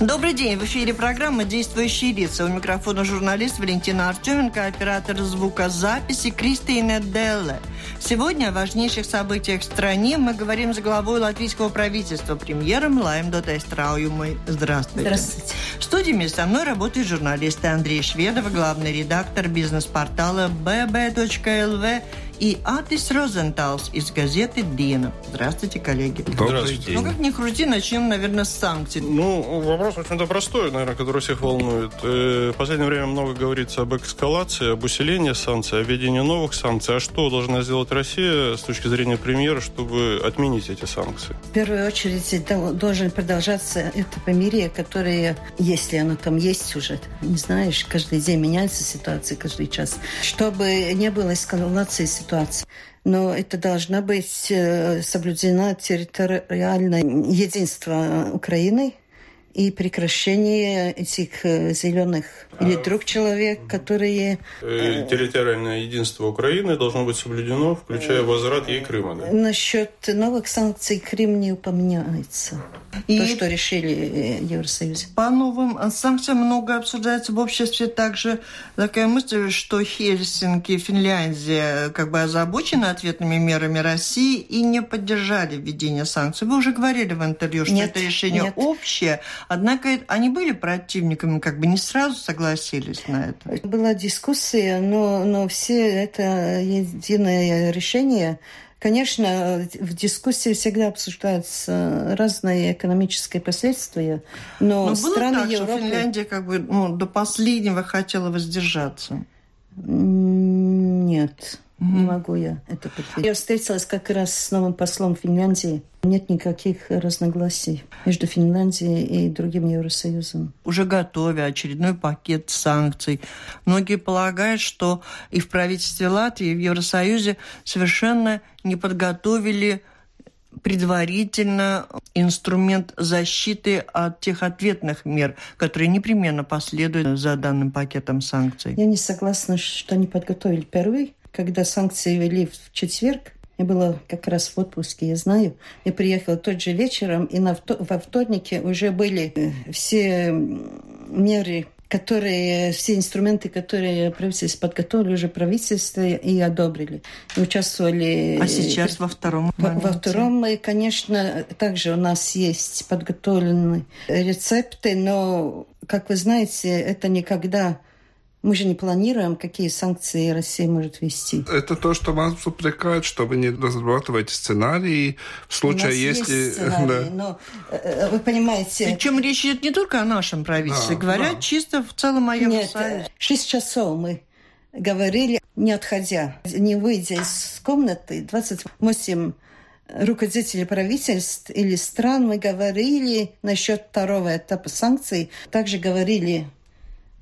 Добрый день. В эфире программа «Действующие лица». У микрофона журналист Валентина Артеменко, оператор звукозаписи Кристина Делле. Сегодня о важнейших событиях в стране мы говорим с главой латвийского правительства, премьером Лаем Дотайстрауюмой. Здравствуйте. Здравствуйте. В студии со мной работают журналисты Андрей Шведов, главный редактор бизнес-портала bb.lv и Атис Розенталс из газеты «Дина». Здравствуйте, коллеги. Здравствуйте. Ну, как ни крути, начнем, наверное, с санкций. Ну, вопрос, в общем-то, простой, наверное, который всех волнует. Э, в последнее время много говорится об эскалации, об усилении санкций, о введении новых санкций. А что должна сделать Россия с точки зрения премьера, чтобы отменить эти санкции? В первую очередь должен продолжаться это помирие, которое, если оно там есть уже, не знаешь, каждый день меняется ситуация, каждый час, чтобы не было эскалации ситуации ситуации. Но это должна быть э, соблюдена территориальное единство Украины и прекращение этих э, зеленых или а, друг человек, которые... Э, территориальное единство Украины должно быть соблюдено, включая возврат ей Крыма. Да? Насчет новых санкций Крым не упоминается. И То, что решили Евросоюз. По новым санкциям много обсуждается в обществе также такая мысль, что Хельсинки, Финляндия как бы озабочены ответными мерами России и не поддержали введение санкций. Вы уже говорили в интервью, что нет, это решение нет. общее, однако они были противниками, как бы не сразу согласились на это. Была дискуссия, но, но все это единое решение Конечно, в дискуссии всегда обсуждаются разные экономические последствия, но, но страны было так, Европы... что Финляндия как бы ну, до последнего хотела воздержаться? Нет. Не могу я это подтвердить. Я встретилась как раз с новым послом Финляндии. Нет никаких разногласий между Финляндией и другим Евросоюзом. Уже готовя очередной пакет санкций. Многие полагают, что и в правительстве Латвии, и в Евросоюзе совершенно не подготовили предварительно инструмент защиты от тех ответных мер, которые непременно последуют за данным пакетом санкций. Я не согласна, что они подготовили первый когда санкции ввели в четверг, я была как раз в отпуске, я знаю. Я приехала тот же вечером, и на, во вторнике уже были э, все меры, которые, все инструменты, которые правительство подготовили, уже правительство и одобрили. И участвовали... А сейчас во втором Во, во втором, и, конечно, также у нас есть подготовленные рецепты, но, как вы знаете, это никогда мы же не планируем, какие санкции Россия может ввести. Это то, что вас упрекают, что вы не разрабатываете сценарии в случае, если... Есть сценарий, да. но э, э, вы понимаете... Причем речь идет не только о нашем правительстве, да, говорят да. чисто в целом о Евросоюзе. Нет, шесть часов мы говорили, не отходя, не выйдя из комнаты, 28 руководителей правительств или стран мы говорили насчет второго этапа санкций, также говорили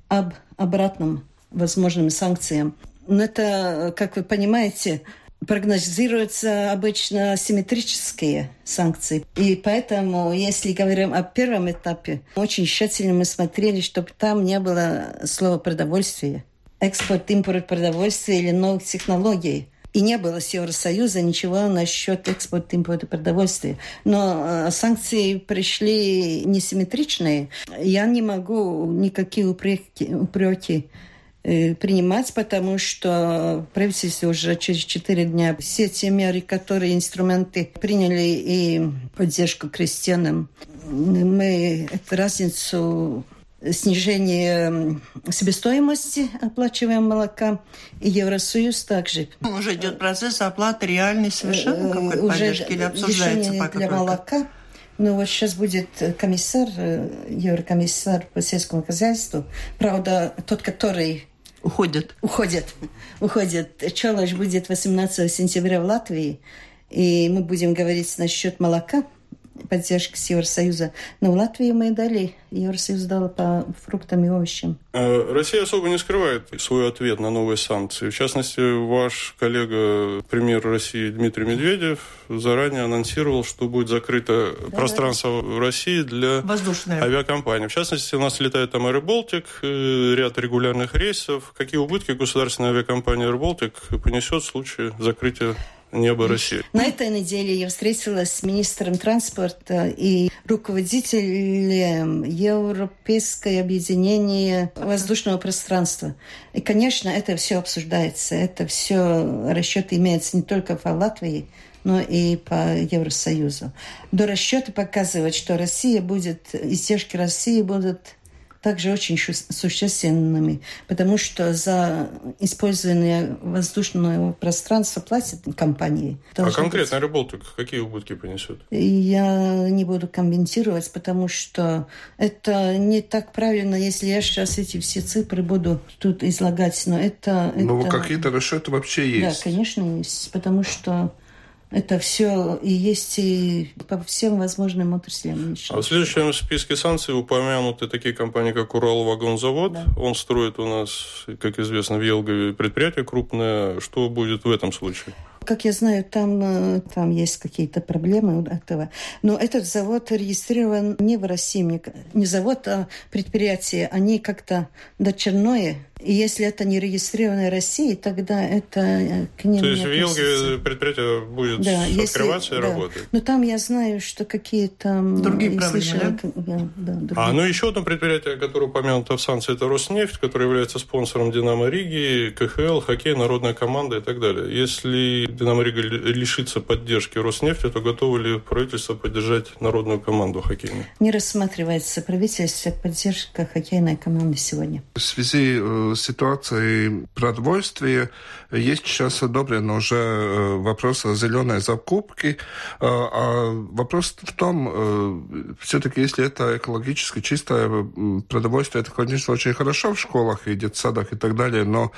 об обратным возможным санкциям. Но это, как вы понимаете, прогнозируются обычно симметрические санкции. И поэтому, если говорим о первом этапе, очень тщательно мы смотрели, чтобы там не было слова «продовольствие». Экспорт, импорт продовольствия или новых технологий – и не было с Евросоюза ничего насчет экспорта импорта продовольствия. Но э, санкции пришли несимметричные. Я не могу никакие упреки, упреки э, принимать, потому что правительство уже через четыре дня все те меры, которые инструменты приняли и поддержку крестьянам, мы эту разницу снижение себестоимости оплачиваемого молока. И Евросоюз также. Уже идет процесс оплаты реальной совершенно э, какой-то Уже поддержки или обсуждается пока для только? молока. Но вот сейчас будет комиссар, э, еврокомиссар по сельскому хозяйству. Правда, тот, который Уходят. Уходят. Уходят. Чалаш будет 18 сентября в Латвии. И мы будем говорить насчет молока – поддержки с Евросоюза. Но в Латвии мы дали, Евросоюз дал по фруктам и овощам. А Россия особо не скрывает свой ответ на новые санкции. В частности, ваш коллега, премьер России Дмитрий Медведев, заранее анонсировал, что будет закрыто да, пространство да. в России для Воздушная. авиакомпаний. В частности, у нас летает там Аэроболтик, э, ряд регулярных рейсов. Какие убытки государственная авиакомпания Аэроболтик понесет в случае закрытия небо России. На этой неделе я встретилась с министром транспорта и руководителем Европейского объединения воздушного пространства. И, конечно, это все обсуждается, это все расчеты имеются не только по Латвии, но и по Евросоюзу. До расчета показывают, что Россия будет, издержки России будут также очень существенными, потому что за использование воздушного пространства платят компании. А конкретно быть... какие убытки понесет? Я не буду комментировать, потому что это не так правильно, если я сейчас эти все цифры буду тут излагать, но это... Но это... какие-то расчеты вообще есть? Да, конечно, есть, потому что это все и есть и по всем возможным отраслям. А в следующем списке санкций упомянуты такие компании, как Уралвагонзавод. Да. Он строит у нас, как известно, в Елгове предприятие крупное. Что будет в этом случае? Как я знаю, там, э, там есть какие-то проблемы у этого. Но этот завод регистрирован не в России, не завод, а предприятие. Они как-то дочерное и если это не регистрированная Россия, тогда это э, к ним То есть в Елге предприятие будет да, открываться если, и да. работать? Но там я знаю, что какие-то... Другие проблемы, да? Да, другие. А, ну еще одно предприятие, которое упомянуто в санкции, это Роснефть, который является спонсором Динамо Риги, КХЛ, хоккей, народная команда и так далее. Если Динамо Рига лишится поддержки Роснефти, то готово ли правительство поддержать народную команду хоккейную? Не рассматривается правительство поддержка хоккейной команды сегодня. В связи э, ситуации продовольствия есть сейчас одобрен уже э, вопрос о зеленой закупке. Э, а вопрос в том, э, все-таки, если это экологически чистое продовольствие, это, конечно, очень хорошо в школах и детсадах и так далее, но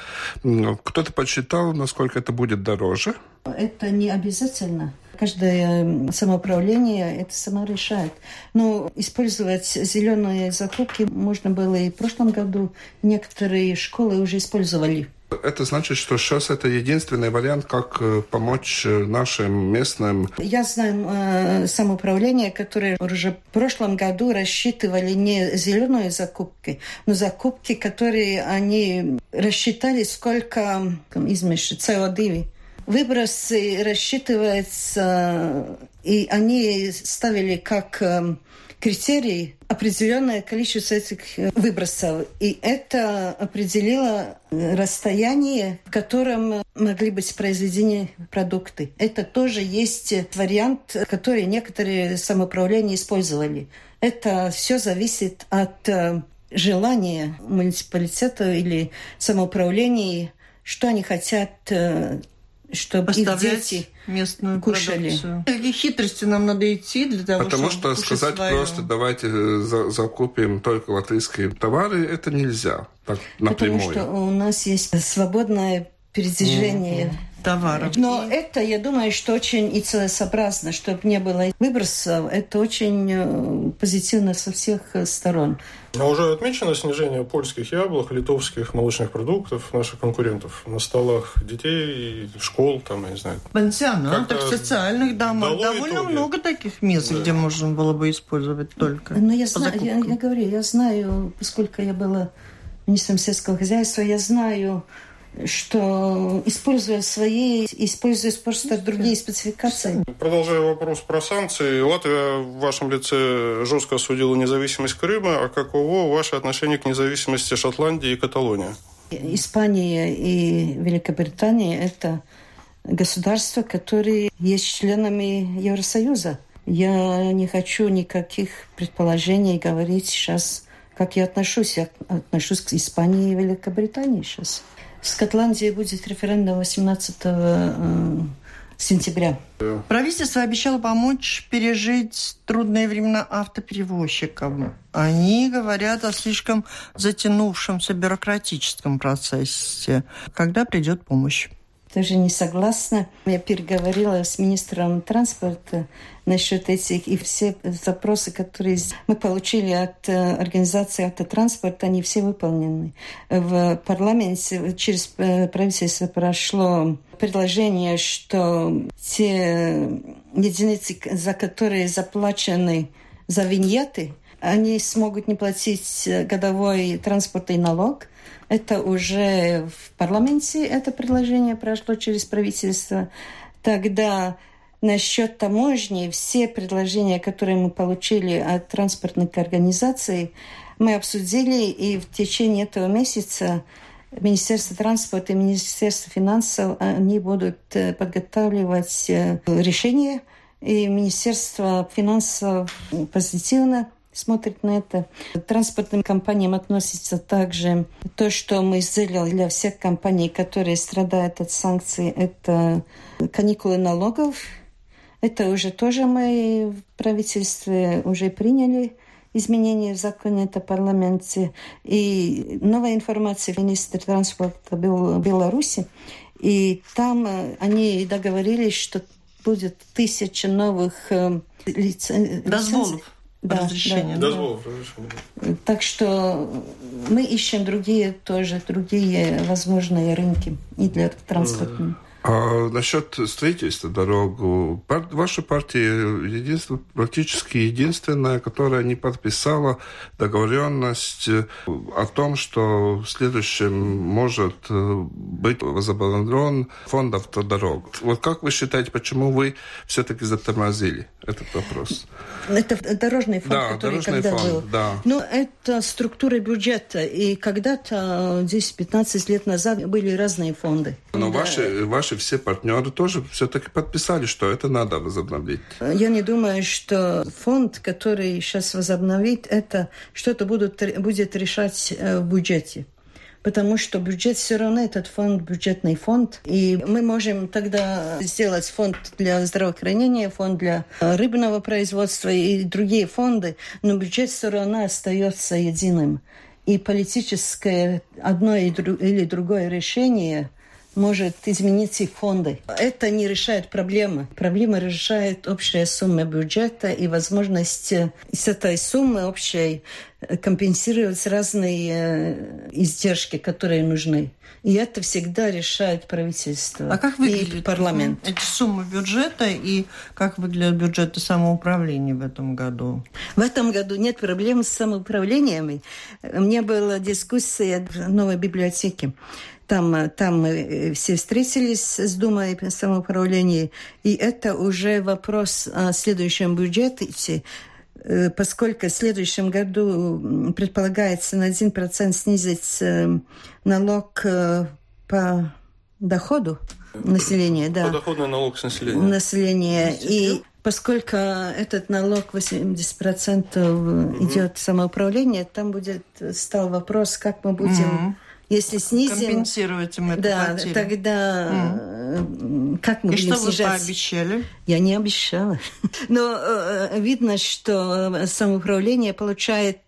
кто-то подсчитал, насколько это будет дороже. Это не обязательно каждое самоуправление это само решает. Но использовать зеленые закупки можно было и в прошлом году. Некоторые школы уже использовали. Это значит, что сейчас это единственный вариант, как э, помочь э, нашим местным. Я знаю э, самоуправление, которое уже в прошлом году рассчитывали не зеленые закупки, но закупки, которые они рассчитали, сколько измеши СО2 Выбросы рассчитываются, и они ставили как эм, критерий определенное количество этих выбросов. И это определило расстояние, в котором могли быть произведены продукты. Это тоже есть вариант, который некоторые самоуправления использовали. Это все зависит от э, желания муниципалитета или самоуправления, что они хотят э, чтобы их дети местную кушали. продукцию. Какие хитрости нам надо идти для того, Потому чтобы что сказать свое... просто давайте э, за, закупим только латвийские товары, это нельзя так напрямую. Потому что у нас есть свободное передвижение mm-hmm товаров. Но и... это, я думаю, что очень и целесообразно, чтобы не было выбросов. Это очень э, позитивно со всех э, сторон. А уже отмечено снижение польских яблок, литовских молочных продуктов наших конкурентов на столах детей, школ, там, я не знаю. Пансионатах, социальных домах. Довольно итоги. много таких мест, да. где можно было бы использовать только. Но я, знаю, я, я говорю, я знаю, поскольку я была министром сельского хозяйства, я знаю что используя свои, используя просто другие спецификации. Продолжая вопрос про санкции, Латвия в вашем лице жестко осудила независимость Крыма, а каково ваше отношение к независимости Шотландии и Каталонии? Испания и Великобритания – это государства, которые есть членами Евросоюза. Я не хочу никаких предположений говорить сейчас, как я отношусь. Я отношусь к Испании и Великобритании сейчас. В Скотландии будет референдум 18 э, сентября. Правительство обещало помочь пережить трудные времена автоперевозчикам. Они говорят о слишком затянувшемся бюрократическом процессе. Когда придет помощь? Тоже не согласна. Я переговорила с министром транспорта насчет этих, и все запросы, которые мы получили от э, организации автотранспорта, они все выполнены. В парламенте через э, правительство прошло предложение, что те единицы, за которые заплачены за виньеты, они смогут не платить годовой транспортный налог – это уже в парламенте это предложение прошло через правительство. Тогда насчет таможни все предложения, которые мы получили от транспортных организаций, мы обсудили, и в течение этого месяца Министерство транспорта и Министерство финансов они будут э, подготавливать э, решение, и Министерство финансов позитивно смотрит на это. Транспортным компаниям относится также то, что мы сделали для всех компаний, которые страдают от санкций, это каникулы налогов. Это уже тоже мы в правительстве уже приняли изменения в законе это парламенте. И новая информация министра транспорта Беларуси. И там э, они договорились, что будет тысяча новых э, лицензий. Дозволов да, разрешение. Да, Дозволов, разрешение. Так что мы ищем другие тоже, другие возможные рынки и для транспорта. А насчет строительства дорог, ваша партия единство, практически единственная, которая не подписала договоренность о том, что в следующем может э, быть возобновлен фонд автодорог. Вот как вы считаете, почему вы все-таки затормозили этот вопрос? Это дорожный фонд, да, который дорожный когда фонд, был. Да. Ну, это структура бюджета. И когда-то, 10-15 лет назад, были разные фонды. Но да. ваши, ваши все партнеры тоже все-таки подписали, что это надо возобновить. Я не думаю, что фонд, который сейчас возобновит, это что-то будет, будет решать э, в бюджете потому что бюджет все равно этот фонд, бюджетный фонд. И мы можем тогда сделать фонд для здравоохранения, фонд для э, рыбного производства и другие фонды, но бюджет все равно остается единым. И политическое одно или другое решение может изменить их фонды. Это не решает проблемы. Проблема решает общая сумма бюджета и возможность э, с этой суммы общей э, компенсировать разные э, издержки, которые нужны. И это всегда решает правительство а как выглядит парламент. Эти суммы бюджета и как выглядят бюджеты самоуправления в этом году? В этом году нет проблем с самоуправлениями. У меня была дискуссия в новой библиотеке. Там, там мы э, все встретились с Думой самоуправления, и это уже вопрос о следующем бюджете, э, поскольку в следующем году предполагается на 1% снизить э, налог по доходу населения. Да. Подоходный налог с населения. Населения. И поскольку этот налог 80% mm-hmm. идет самоуправление, там будет стал вопрос, как мы будем... Mm-hmm если снизим... Компенсировать им эту да, потерю. тогда mm. как мы И будем что снижать? вы пообещали? Я не обещала. Но э, видно, что самоуправление получает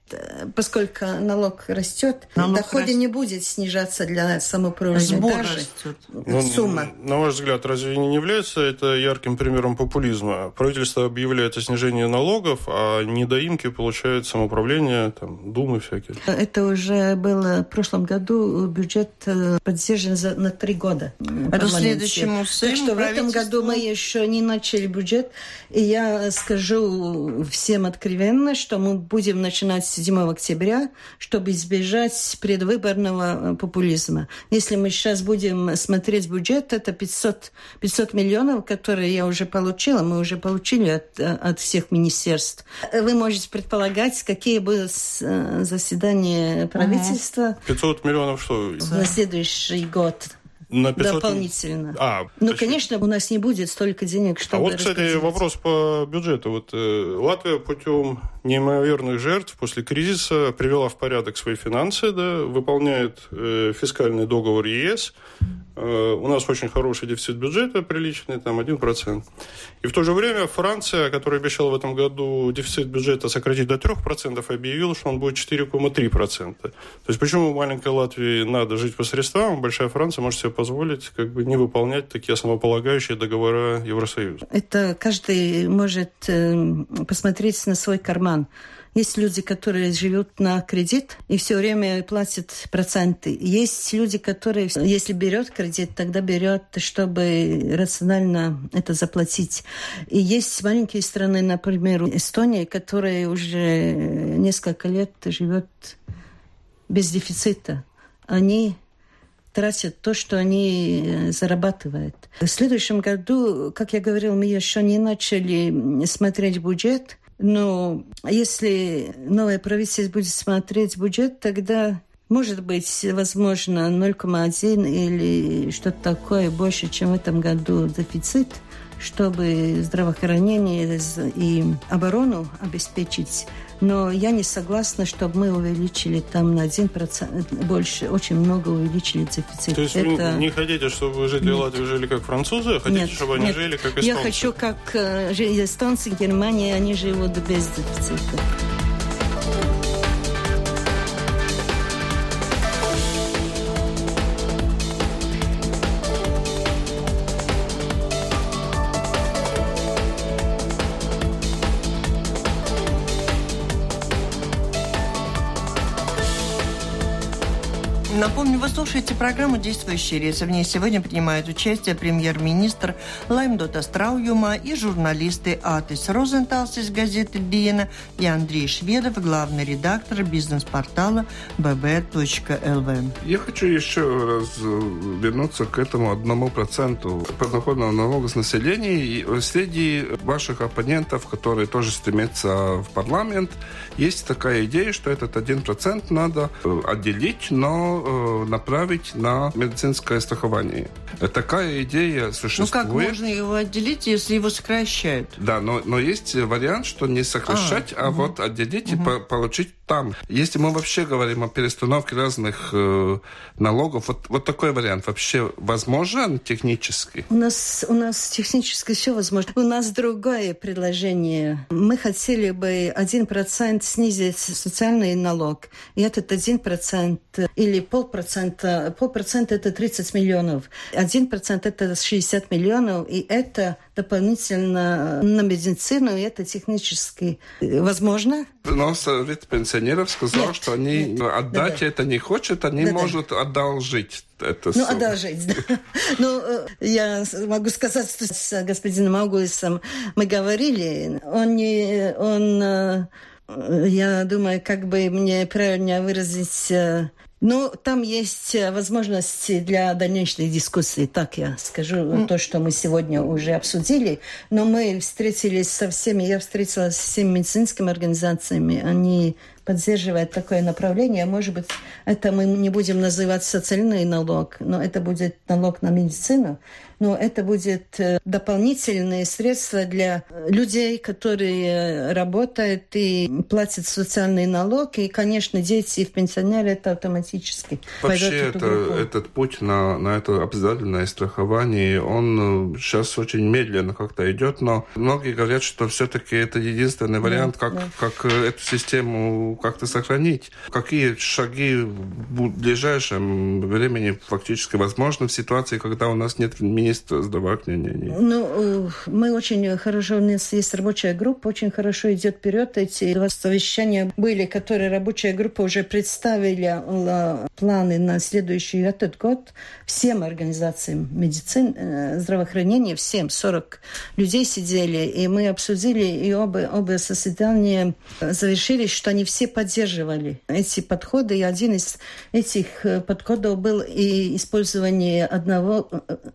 поскольку налог растет, налог доходы растет. не будет снижаться для самоуправления. Сбор даже растет. Ну, сумма. На ваш взгляд, разве не является это ярким примером популизма? Правительство объявляет о снижении налогов, а недоимки получают самоуправление, там, думы всякие. Это уже было в прошлом году бюджет э, поддержан за, на три года. Это следующему Так что в этом году мы еще не начали бюджет, и я скажу всем откровенно, что мы будем начинать 7 октября, чтобы избежать предвыборного э, популизма. Если мы сейчас будем смотреть бюджет, это 500, 500 миллионов, которые я уже получила, мы уже получили от, от всех министерств. Вы можете предполагать, какие будут э, заседания правительства. 500 миллионов что? На следующий год. На 500... дополнительно. А, ну, точнее. конечно, у нас не будет столько денег, А чтобы вот, кстати, вопрос по бюджету. Вот э, Латвия путем неимоверных жертв после кризиса привела в порядок свои финансы, да, выполняет э, фискальный договор ЕС. Э, у нас очень хороший дефицит бюджета, приличный, там 1%. И в то же время Франция, которая обещала в этом году дефицит бюджета сократить до 3%, объявила, что он будет 4,3%. То есть почему маленькой Латвии надо жить по средствам, а большая Франция может себе позволить как бы не выполнять такие основополагающие договора Евросоюза? Это каждый может э, посмотреть на свой карман. Есть люди, которые живут на кредит и все время платят проценты. Есть люди, которые, если берет кредит, тогда берет, чтобы рационально это заплатить. И есть маленькие страны, например, Эстония, которая уже несколько лет живет без дефицита. Они тратят то, что они э, зарабатывают. В следующем году, как я говорил, мы еще не начали смотреть бюджет, но если новое правительство будет смотреть бюджет, тогда может быть, возможно, 0,1 или что-то такое больше, чем в этом году дефицит, чтобы здравоохранение и оборону обеспечить. Но я не согласна, чтобы мы увеличили там на 1% больше, очень много увеличили дефицит. То есть Это... вы не хотите, чтобы жители Нет. Латвии жили как французы, а хотите, Нет, чтобы они нет. жили как эстонцы? Я хочу, как э, эстонцы Германии, они живут без дефицита. Вы слушаете программу «Действующие лица». В ней сегодня принимают участие премьер-министр Лаймдота Страуюма и журналисты Атис Розенталс из газеты «Диена» и Андрей Шведов, главный редактор бизнес-портала bb.lv. Я хочу еще раз вернуться к этому одному проценту подоходного налога с населения. И среди ваших оппонентов, которые тоже стремятся в парламент, есть такая идея, что этот один процент надо э, отделить, но э, направить на медицинское страхование. Такая идея Ну существует. как можно его отделить, если его сокращают? Да, но, но есть вариант, что не сокращать, а, вот отделить и по- получить там. Если мы вообще говорим о перестановке разных э, налогов, вот, вот такой вариант вообще возможен технически? У нас, у нас технически все возможно. У нас другое предложение. Мы хотели бы 1% снизить социальный налог. И этот 1% или полпроцента, полпроцента это 30 миллионов. 1% это 60 миллионов. И это дополнительно на медицину, и это технически возможно. Но совет пенсионеров сказал, Нет, что они нет. отдать Да-да. это не хочет, они Да-да. могут одолжить это Ну, сумму. одолжить, да. Ну, э, я могу сказать, что с господином Аугусом мы говорили. Он не... Он, э, я думаю, как бы мне правильно выразить... э, ну, там есть возможности для дальнейшей дискуссии, так я скажу, то, что мы сегодня уже обсудили. Но мы встретились со всеми, я встретилась с всеми медицинскими организациями, они поддерживают такое направление. Может быть, это мы не будем называть социальный налог, но это будет налог на медицину. Но это будет э, дополнительные средства для э, людей, которые э, работают и платят социальный налог. И, конечно, дети и пенсионеры это автоматически Вообще, это, этот путь на, на это обязательное страхование, он сейчас очень медленно как-то идет, но многие говорят, что все-таки это единственный вариант, как, да. как эту систему как-то сохранить. Какие шаги в ближайшем времени фактически возможны в ситуации, когда у нас нет министра министра здравоохранения? Ну, мы очень хорошо, у нас есть рабочая группа, очень хорошо идет вперед. Эти два совещания были, которые рабочая группа уже представила э, планы на следующий этот год всем организациям медицин, э, здравоохранения, всем 40 людей сидели, и мы обсудили, и оба, оба заседания э, завершились, что они все поддерживали эти подходы, и один из этих подходов был и использование одного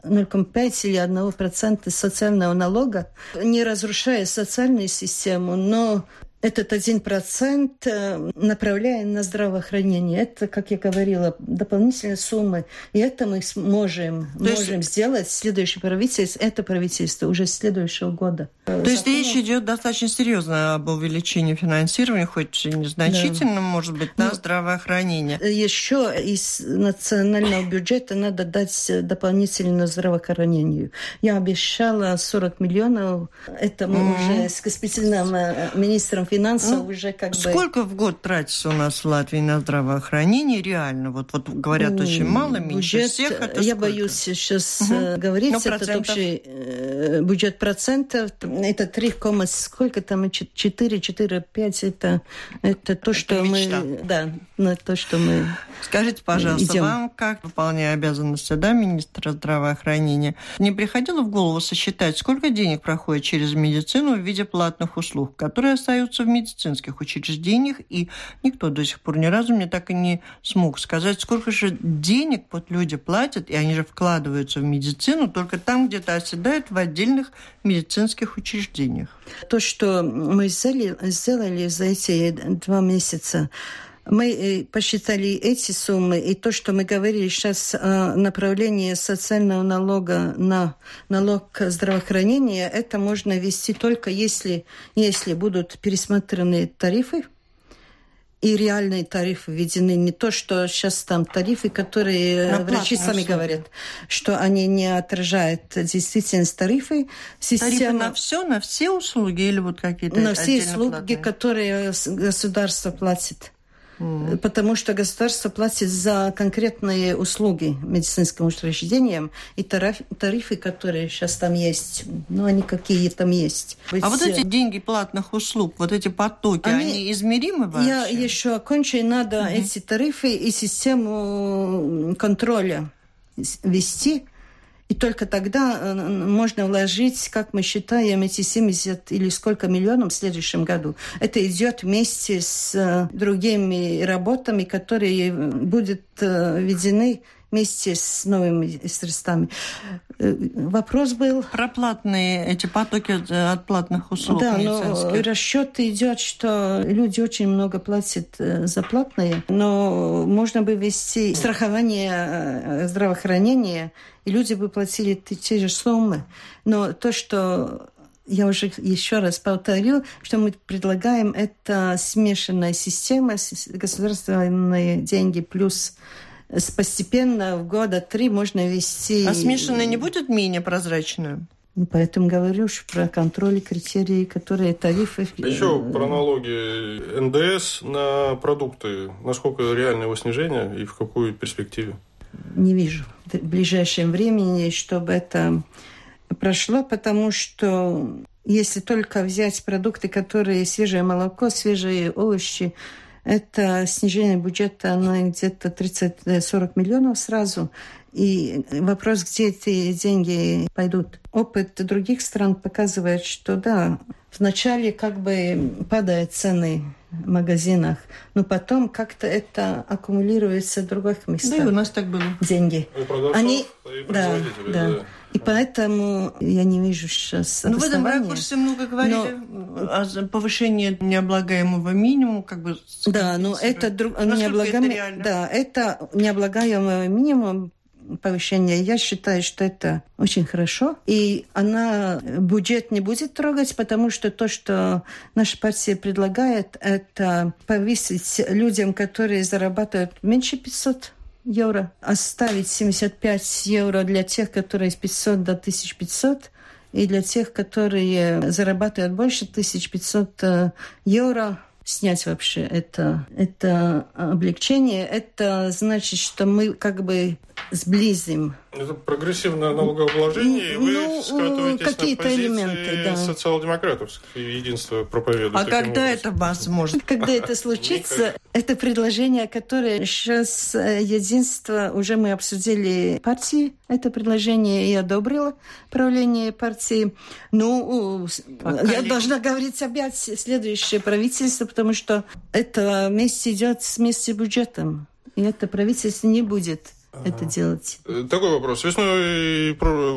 0,5 5 или 1% социального налога, не разрушая социальную систему, но этот один процент э, направляем на здравоохранение. Это, как я говорила, дополнительные суммы. И это мы сможем, То можем есть... сделать. Следующее правительство, это правительство уже следующего года. То Закон... есть речь идет достаточно серьезно об увеличении финансирования, хоть и незначительно, да. может быть, на ну, здравоохранение. Еще из национального бюджета надо дать дополнительно здравоохранению. Я обещала 40 миллионов. Это мы mm-hmm. уже с господин э, министром финансов ну, уже как сколько бы... Сколько в год тратится у нас в Латвии на здравоохранение реально? Вот, вот говорят, очень мало, меньше бюджет, всех. Я сколько? боюсь сейчас угу. говорить. Ну, это общий э, бюджет процентов. Это 3, сколько там, 4, 4, 5. Это, это то, что это мы... Да, на то, что мы Скажите, пожалуйста, идем. вам, как выполняя обязанности да, министра здравоохранения, не приходило в голову сосчитать, сколько денег проходит через медицину в виде платных услуг, которые остаются в медицинских учреждениях, и никто до сих пор ни разу мне так и не смог сказать, сколько же денег вот люди платят, и они же вкладываются в медицину только там, где-то оседают в отдельных медицинских учреждениях. То, что мы сделали за эти два месяца, мы э, посчитали эти суммы, и то, что мы говорили сейчас о направлении социального налога на налог здравоохранения, это можно вести только если, если будут пересмотрены тарифы, и реальные тарифы введены. Не то, что сейчас там тарифы, которые на врачи сами услуги. говорят, что они не отражают действительность тарифы. Система... Тарифы на все, на все услуги или вот какие-то На все услуги, платные? которые государство платит. Mm. Потому что государство платит за конкретные услуги медицинским учреждениям, и тариф, тарифы, которые сейчас там есть, ну, они какие там есть. Ведь... А вот эти деньги платных услуг, вот эти потоки, они, они измеримы вообще? Я еще окончу, и надо mm-hmm. эти тарифы и систему контроля вести, и только тогда э, можно вложить, как мы считаем, эти 70 или сколько миллионов в следующем году. Это идет вместе с э, другими работами, которые будут э, введены вместе с новыми средствами. Вопрос был... Про платные эти потоки от платных услуг Да, но расчет идет, что люди очень много платят за платные, но можно бы вести страхование здравоохранения и люди бы платили те же суммы. Но то, что я уже еще раз повторю, что мы предлагаем, это смешанная система, государственные деньги плюс постепенно в года три можно вести... А смешанная не будет менее прозрачную? Ну, поэтому говорю что про контроль и критерии, которые тарифы... Еще про налоги НДС на продукты. Насколько реально его снижение и в какой перспективе? не вижу в ближайшем времени, чтобы это прошло, потому что если только взять продукты, которые свежее молоко, свежие овощи, это снижение бюджета на где-то 30-40 миллионов сразу. И вопрос, где эти деньги пойдут. Опыт других стран показывает, что да, вначале как бы падают цены в магазинах, но потом как-то это аккумулируется в других местах. Да, и у нас так было. Деньги. Они, да, да. да. И поэтому я не вижу сейчас Ну, в этом ракурсе много говорили но... о повышении необлагаемого минимума, как бы... Да, но это, друг... необлагаем... это да, это необлагаемый минимум повышение. Я считаю, что это очень хорошо. И она бюджет не будет трогать, потому что то, что наша партия предлагает, это повысить людям, которые зарабатывают меньше 500 евро, оставить 75 евро для тех, которые с 500 до 1500, и для тех, которые зарабатывают больше 1500 э, евро, снять вообще это, это облегчение, это значит, что мы как бы сблизим это прогрессивное налогообложение, и вы ну, скатываетесь какие-то на элементы, да. социал-демократов, единство проповедует. А когда образом. это возможно? Когда это случится, это предложение, которое сейчас э, единство, уже мы обсудили партии, это предложение и одобрило правление партии. Ну, Пока я не... должна говорить опять следующее правительство, потому что это вместе идет вместе с бюджетом. И это правительство не будет это делать. Э, такой вопрос. Весной,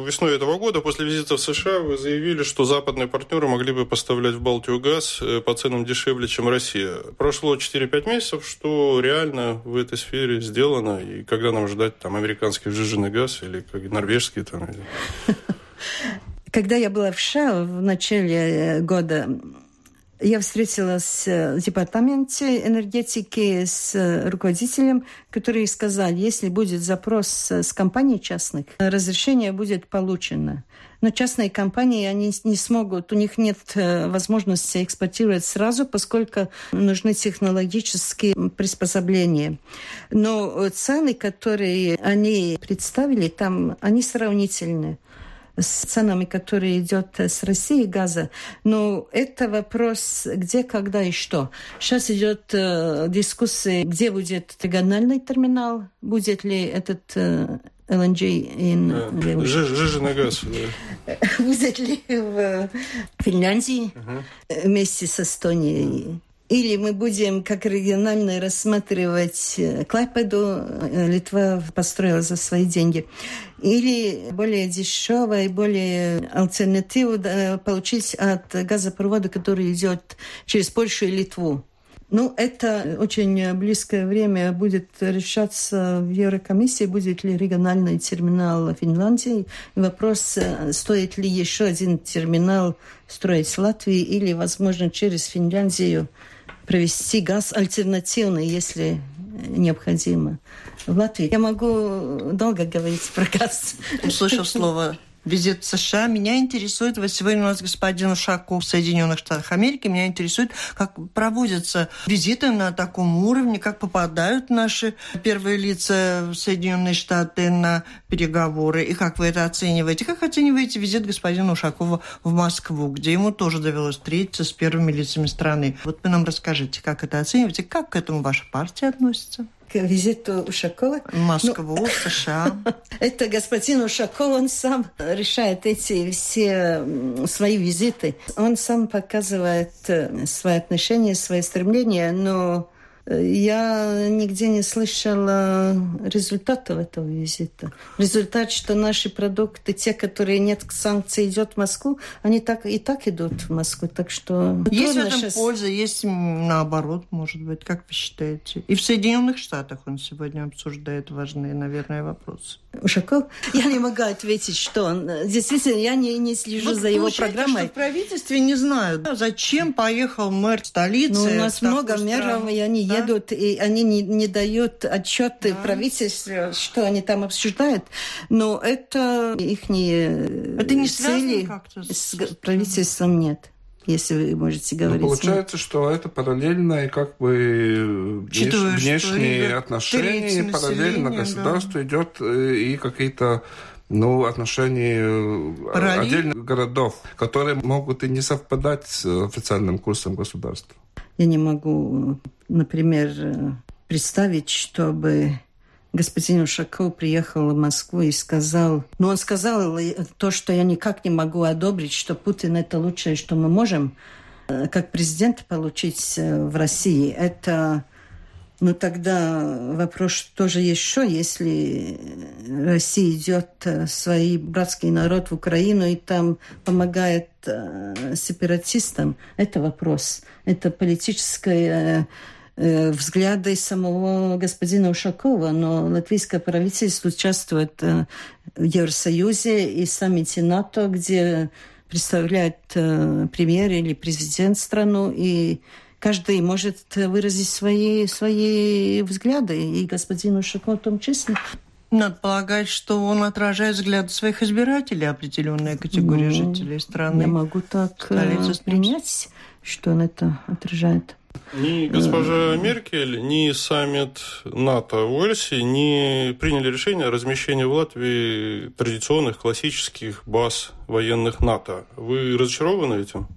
весной этого года, после визита в США, вы заявили, что западные партнеры могли бы поставлять в Балтию газ э, по ценам дешевле, чем Россия. Прошло 4-5 месяцев. Что реально в этой сфере сделано? И когда нам ждать там американский сжиженный газ или как, норвежский? Там, Когда я была в США в начале э, года, я встретилась в департаменте энергетики с руководителем, который сказал, если будет запрос с компаний частных, разрешение будет получено. Но частные компании, они не смогут, у них нет э, возможности экспортировать сразу, поскольку нужны технологические приспособления. Но цены, которые они представили, там, они сравнительны с ценами, которые идет с России газа. Но это вопрос, где, когда и что. Сейчас идет э, дискуссия, где будет региональный терминал, будет ли этот э, LNG in... Жиженый газ. Будет ли в Финляндии вместе с Эстонией? Или мы будем как регионально рассматривать э, Клайпеду, э, Литва построила за свои деньги. Или более дешевое, более альтернативу получить от газопровода, который идет через Польшу и Литву. Ну, это очень близкое время будет решаться в Еврокомиссии, будет ли региональный терминал Финляндии. Вопрос, э, стоит ли еще один терминал строить в Латвии или, возможно, через Финляндию провести газ альтернативный, если необходимо. В Латвии я могу долго говорить про газ. Услышав слово визит в США. Меня интересует, вот сегодня у нас господин Ушаков в Соединенных Штатах Америки, меня интересует, как проводятся визиты на таком уровне, как попадают наши первые лица в Соединенные Штаты на переговоры, и как вы это оцениваете? Как оцениваете визит господина Ушакова в Москву, где ему тоже довелось встретиться с первыми лицами страны? Вот вы нам расскажите, как это оцениваете, как к этому ваша партия относится? К визиту Ушакова. Москву, ну, США. Это господин Ушаков, он сам решает эти все свои визиты. Он сам показывает э, свои отношения, свои стремления, но я нигде не слышала результатов этого визита. Результат, что наши продукты, те, которые нет санкций, идет в Москву, они так и так идут в Москву. Так что есть в этом сейчас... польза, есть наоборот, может быть, как вы считаете? И в Соединенных Штатах он сегодня обсуждает важные, наверное, вопросы. Ушаков? Я не могу ответить, что он. Действительно, я не, не слежу вот за его программой. Что в правительстве не знаю, зачем поехал мэр столицы. Ну, у нас много мэров, и они да? Едут, и они не, не дают отчеты да. правительству, что они там обсуждают. Но это их не это не цели как-то с правительством нет если вы можете ну, говорить. Ну, получается, что это параллельно и как бы Учитывая, внешние отношения, параллельно государство да. идет э, и какие-то ну, отношения э, Параллель? отдельных городов, которые могут и не совпадать с официальным курсом государства. Я не могу, например, представить, чтобы господин Ушаков приехал в Москву и сказал, ну он сказал то, что я никак не могу одобрить, что Путин это лучшее, что мы можем э, как президент получить э, в России. Это, ну тогда вопрос тоже еще, если Россия идет э, свой братский народ в Украину и там помогает сепаратистам, это вопрос. Это политическое Э, взгляды самого господина Ушакова, но латвийское правительство участвует э, в Евросоюзе и саммите НАТО, где представляет э, премьер или президент страну, и каждый может выразить свои, свои взгляды, и господин Ушаков в том числе. Надо полагать, что он отражает взгляды своих избирателей, определенная категория ну, жителей страны. Я могу так принять, что он это отражает. Ни госпожа Меркель, ни саммит НАТО в Уэльсе не приняли решение о размещении в Латвии традиционных классических баз военных НАТО. Вы разочарованы этим?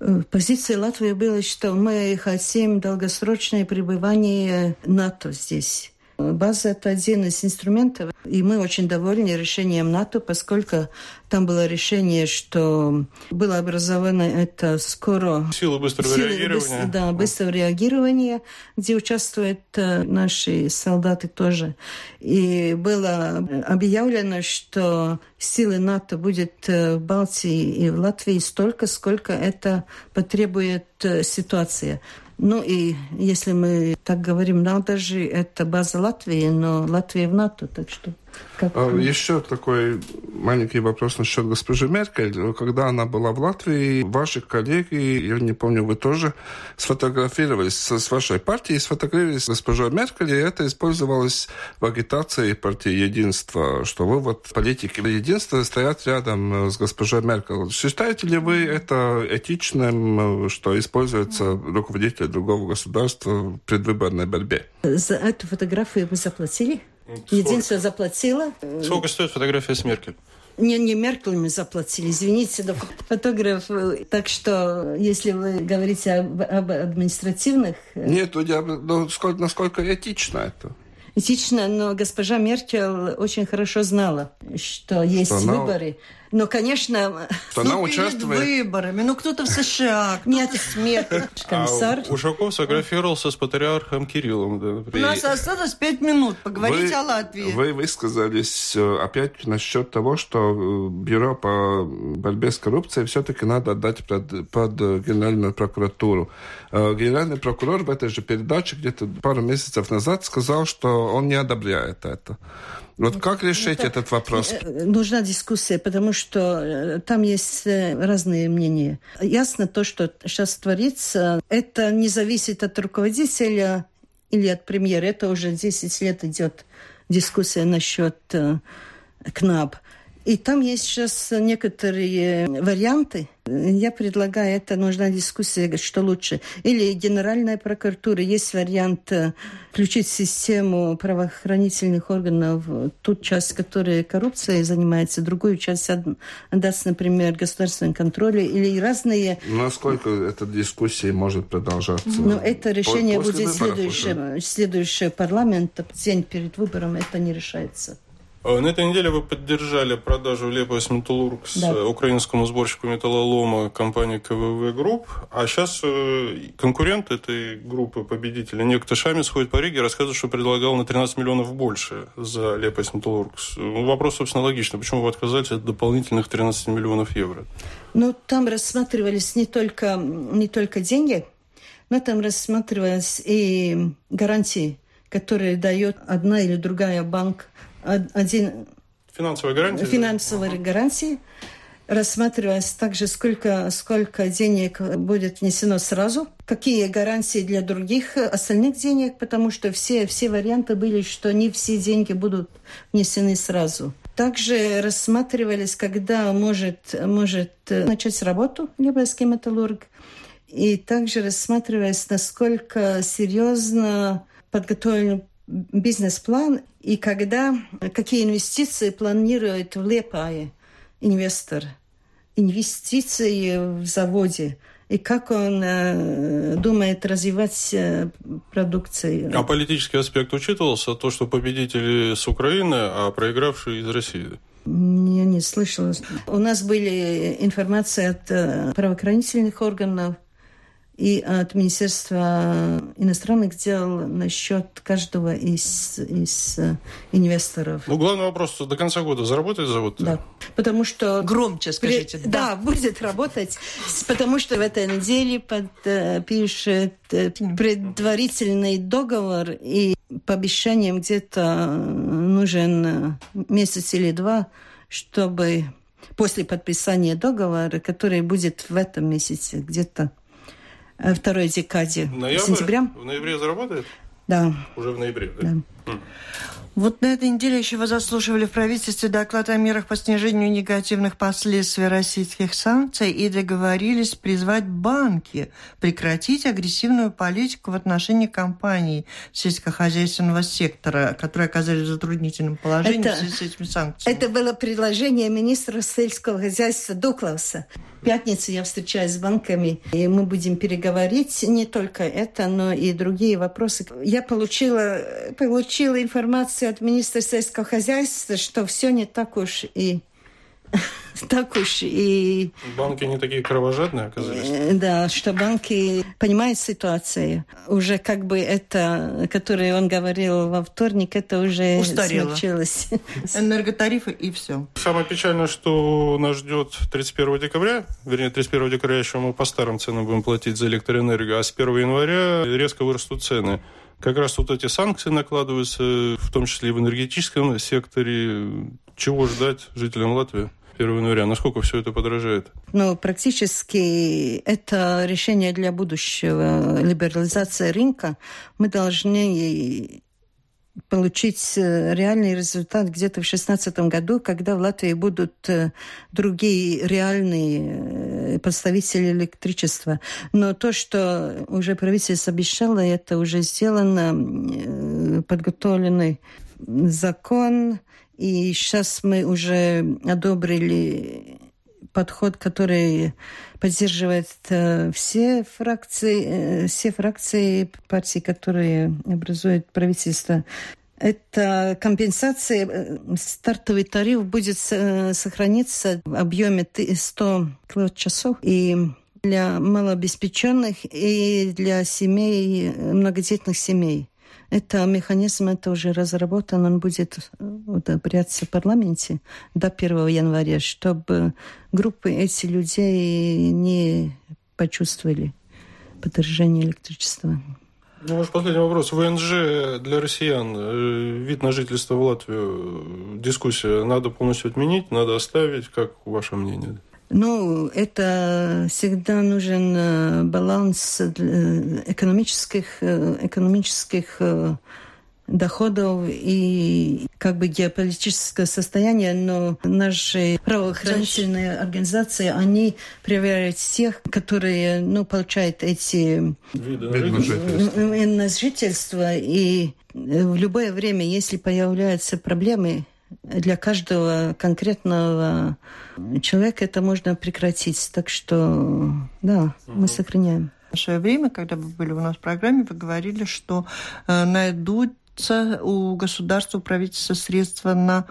Э, позиция Латвии была, что мы хотим долгосрочное пребывание НАТО здесь. База – это один из инструментов, и мы очень довольны решением НАТО, поскольку там было решение, что было образовано это скоро... Силы быстрого силы реагирования. Быстр, да, быстрого реагирования, где участвуют э, наши солдаты тоже. И было объявлено, что силы НАТО будет э, в Балтии и в Латвии столько, сколько это потребует э, ситуация. Ну и если мы так говорим, надо же, это база Латвии, но Латвия в НАТО, так что как... А, еще такой маленький вопрос насчет госпожи Меркель. Когда она была в Латвии, ваши коллеги, я не помню, вы тоже сфотографировались с вашей партией, сфотографировались с госпожой Меркель, и это использовалось в агитации партии Единства, что вы вот политики Единства стоят рядом с госпожой Меркель. Считаете ли вы это этичным, что используется руководитель другого государства в предвыборной борьбе? За эту фотографию вы заплатили? Единство заплатила. Сколько стоит фотография с Меркель? Не, не Меркель мы заплатили, извините, да, фотограф. Так что, если вы говорите об, об административных... Э, Нет, я, ну, сколько, насколько этично это? Этично, но госпожа Меркель очень хорошо знала, что есть что выборы. Она но, конечно... Что ну, она участвует... перед выборами. Ну, кто-то в США, кто-то смерть. Комиссар. А Ушаков сфотографировался с патриархом Кириллом. Да, У нас осталось пять минут поговорить вы, о Латвии. Вы высказались э, опять насчет того, что э, Бюро по борьбе с коррупцией все-таки надо отдать под, под Генеральную прокуратуру. Э, генеральный прокурор в этой же передаче где-то пару месяцев назад сказал, что он не одобряет это. Вот как решить это, этот вопрос? Нужна дискуссия, потому что э, там есть э, разные мнения. Ясно то, что сейчас творится, это не зависит от руководителя или от премьера. Это уже 10 лет идет дискуссия насчет КНАБ. И там есть сейчас некоторые варианты. Я предлагаю, это нужна дискуссия, что лучше. Или Генеральная прокуратура. Есть вариант э, включить систему правоохранительных органов ту часть, которая коррупцией занимается, другую часть отдаст, например, государственный контроль или разные... Насколько эта дискуссия может продолжаться? Но это решение После будет следующее, следующее парламент, день перед выбором, это не решается. А на этой неделе вы поддержали продажу Liepājas metalurgs да. украинскому сборщику металлолома компании KVV Group. А сейчас э, конкурент этой группы, победителя, некто Шамис ходит по Риге, рассказывает, что предлагал на 13 миллионов больше за Liepājas metalurgs. Ну, вопрос, собственно, логичный. Почему вы отказались от дополнительных 13 миллионов евро? Ну, там рассматривались не только, не только деньги, но там рассматривались и гарантии, которые дает одна или другая банк один... Финансовая гарантия? Финансовые да? гарантии. Рассматривалось также, сколько, сколько денег будет внесено сразу, какие гарантии для других остальных денег, потому что все, все варианты были, что не все деньги будут внесены сразу. Также рассматривались, когда может, может начать работу Лебойский металлург. И также рассматривалось, насколько серьезно подготовлен бизнес-план и когда, какие инвестиции планирует в Лепае инвестор, инвестиции в заводе, и как он э, думает развивать э, продукцию. А политический аспект учитывался? То, что победители с Украины, а проигравшие из России? Я не слышала. У нас были информации от э, правоохранительных органов, и от Министерства иностранных дел насчет каждого из, из э, инвесторов. Ну, главный вопрос, до конца года заработает завод? Да, потому что... Громче скажите. При, да. да, будет работать, потому что в этой неделе подпишет э, предварительный договор, и по обещаниям где-то нужен месяц или два, чтобы после подписания договора, который будет в этом месяце, где-то Э, второй декаде Ноябрь? сентября. В ноябре заработает? Да. Уже в ноябре, да? да. Вот на этой неделе еще вы заслушивали в правительстве доклад о мерах по снижению негативных последствий российских санкций и договорились призвать банки прекратить агрессивную политику в отношении компаний сельскохозяйственного сектора, которые оказались в затруднительном положении это, в связи с этими санкциями. Это было предложение министра сельского хозяйства Дуклауса. В пятницу я встречаюсь с банками, и мы будем переговорить не только это, но и другие вопросы. Я получила, получила информацию от министра сельского хозяйства, что все не так уж и так уж и... Банки не такие кровожадные оказались? Э, да, что банки понимают ситуацию. Уже как бы это, которое он говорил во вторник, это уже Устарело. случилось. Энерготарифы и все. Самое печальное, что нас ждет 31 декабря, вернее, 31 декабря еще мы по старым ценам будем платить за электроэнергию, а с 1 января резко вырастут цены как раз вот эти санкции накладываются, в том числе и в энергетическом секторе. Чего ждать жителям Латвии? 1 января. Насколько все это подражает? Ну, практически это решение для будущего либерализации рынка. Мы должны получить э, реальный результат где-то в 2016 году, когда в Латвии будут э, другие реальные э, поставители электричества. Но то, что уже правительство обещало, это уже сделано, подготовленный закон, и сейчас мы уже одобрили подход, который поддерживает э, все фракции, э, все фракции партии, которые образуют правительство. Это компенсация, э, стартовый тариф будет сохраниться в объеме 100 киловатт-часов. И для малообеспеченных, и для семей, многодетных семей. Это механизм, это уже разработан, он будет одобряться в парламенте до 1 января, чтобы группы эти людей не почувствовали подорожание электричества. Ну, ваш последний вопрос. ВНЖ для россиян, э, вид на жительство в Латвию, дискуссия, надо полностью отменить, надо оставить, как ваше мнение? Ну, это всегда нужен э, баланс э, экономических, э, экономических доходов и как бы геополитическое состояние, но наши правоохранительные организации, они проверяют тех, которые ну, получают эти виды на жительство. И в любое время, если появляются проблемы, для каждого конкретного человека это можно прекратить. Так что, да, мы сохраняем. В свое время, когда вы были у нас в программе, вы говорили, что э, найдутся у государства, у правительства средства на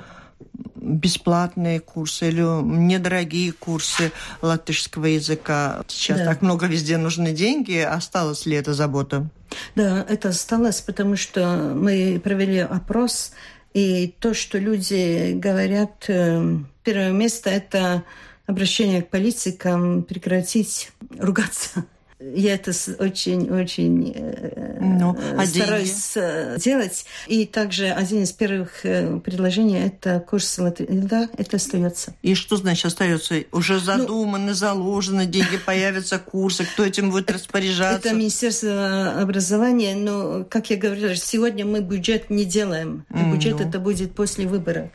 бесплатные курсы или недорогие курсы латышского языка. Сейчас да. так много везде нужны деньги. Осталась ли эта забота? Да, это осталось, потому что мы провели опрос и то, что люди говорят, э, первое место – это обращение к политикам, прекратить ругаться. Я это очень-очень э, ну, а стараюсь деньги? Э, делать. И также один из первых э, предложений – это курс латвийского. Да, это остается. И что значит остается? Уже задуманы, ну, заложены, деньги появятся, курсы, кто этим будет распоряжаться? Это Министерство образования, но, как я говорила, сегодня мы бюджет не делаем. Бюджет ну. это будет после выборов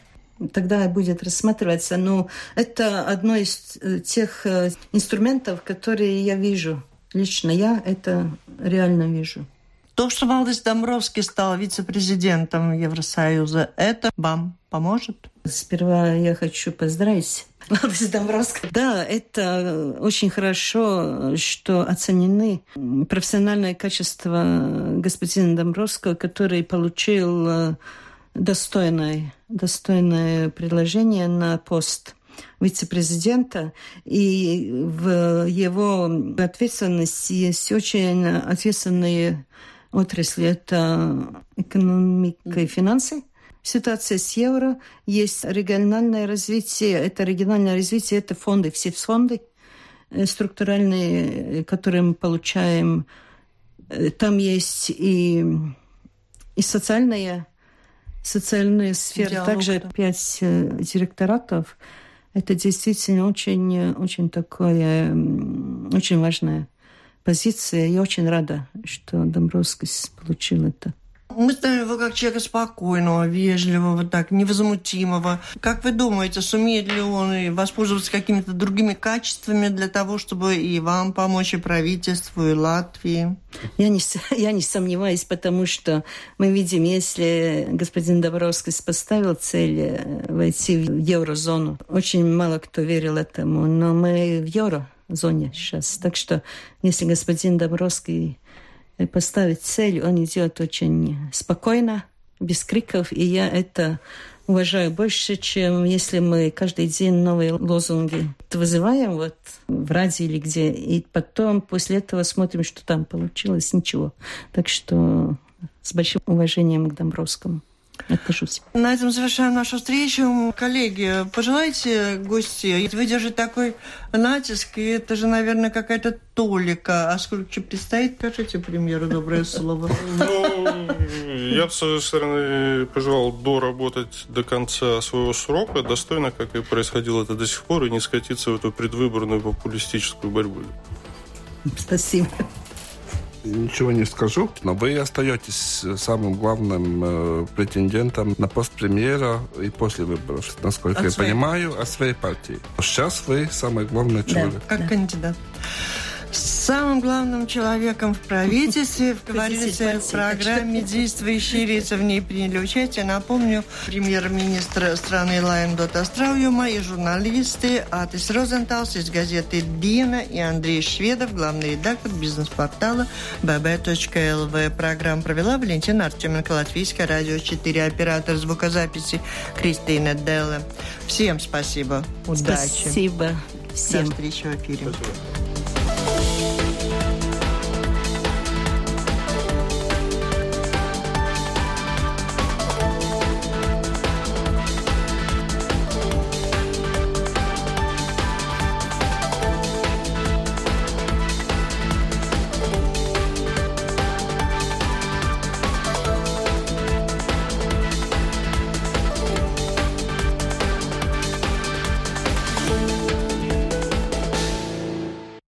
тогда будет рассматриваться. Но это одно из тех инструментов, которые я вижу Лично я это реально вижу. То, что Валдис Домбровский стал вице-президентом Евросоюза, это вам поможет? Сперва я хочу поздравить Валдис Домбровского. Да, это очень хорошо, что оценены профессиональные качества господина Домбровского, который получил э, достойное, достойное предложение на пост вице-президента, и в его ответственности есть очень ответственные отрасли. Это экономика и финансы, ситуация с евро, есть региональное развитие, это региональное развитие, это фонды, все фонды э, структуральные, которые мы получаем. Э, там есть и, и социальная, социальная сфера, Диалог, также да. пять э, директоратов – это действительно очень, очень такое, очень важная позиция. Я очень рада, что Домбровский получил это. Мы знаем его как человека спокойного, вежливого, так, невозмутимого. Как вы думаете, сумеет ли он воспользоваться какими-то другими качествами для того, чтобы и вам помочь, и правительству, и Латвии? Я не, я не сомневаюсь, потому что мы видим, если господин Добровский поставил цель э, войти в еврозону, очень мало кто верил этому, но мы в еврозоне сейчас. Так что если господин Добровский поставить цель, он идет очень спокойно, без криков, и я это уважаю больше, чем если мы каждый день новые лозунги вызываем вот в радио или где, и потом после этого смотрим, что там получилось, ничего. Так что с большим уважением к Домбровскому отношусь. На этом завершаем нашу встречу. Коллеги, пожелайте гости выдержать такой натиск, и это же, наверное, какая-то толика. А сколько предстоит, скажите премьеру доброе слово. Ну, я, с своей стороны, пожелал доработать до конца своего срока, достойно, как и происходило это до сих пор, и не скатиться в эту предвыборную популистическую борьбу. Спасибо ничего не скажу, но вы остаетесь самым главным э, претендентом на пост премьера и после выборов, насколько от я своей... понимаю, от своей партии. Сейчас вы самый главный человек. Да, как да. кандидат. Самым главным человеком в правительстве, говорится в программе «Действующие лица» в ней приняли участие. Напомню, премьер-министр страны Лаймдота Страуюма и журналисты Атис Розенталс из газеты «Диена» и Андрей Шведов, главный редактор бизнес-портала bb.lv. Программу провела Валентина Артеменко, Латвийское радио 4, оператор звукозаписи Кристина Делла. Всем спасибо. Удачи. Спасибо. Всем. До встречи в эфире. Спасибо.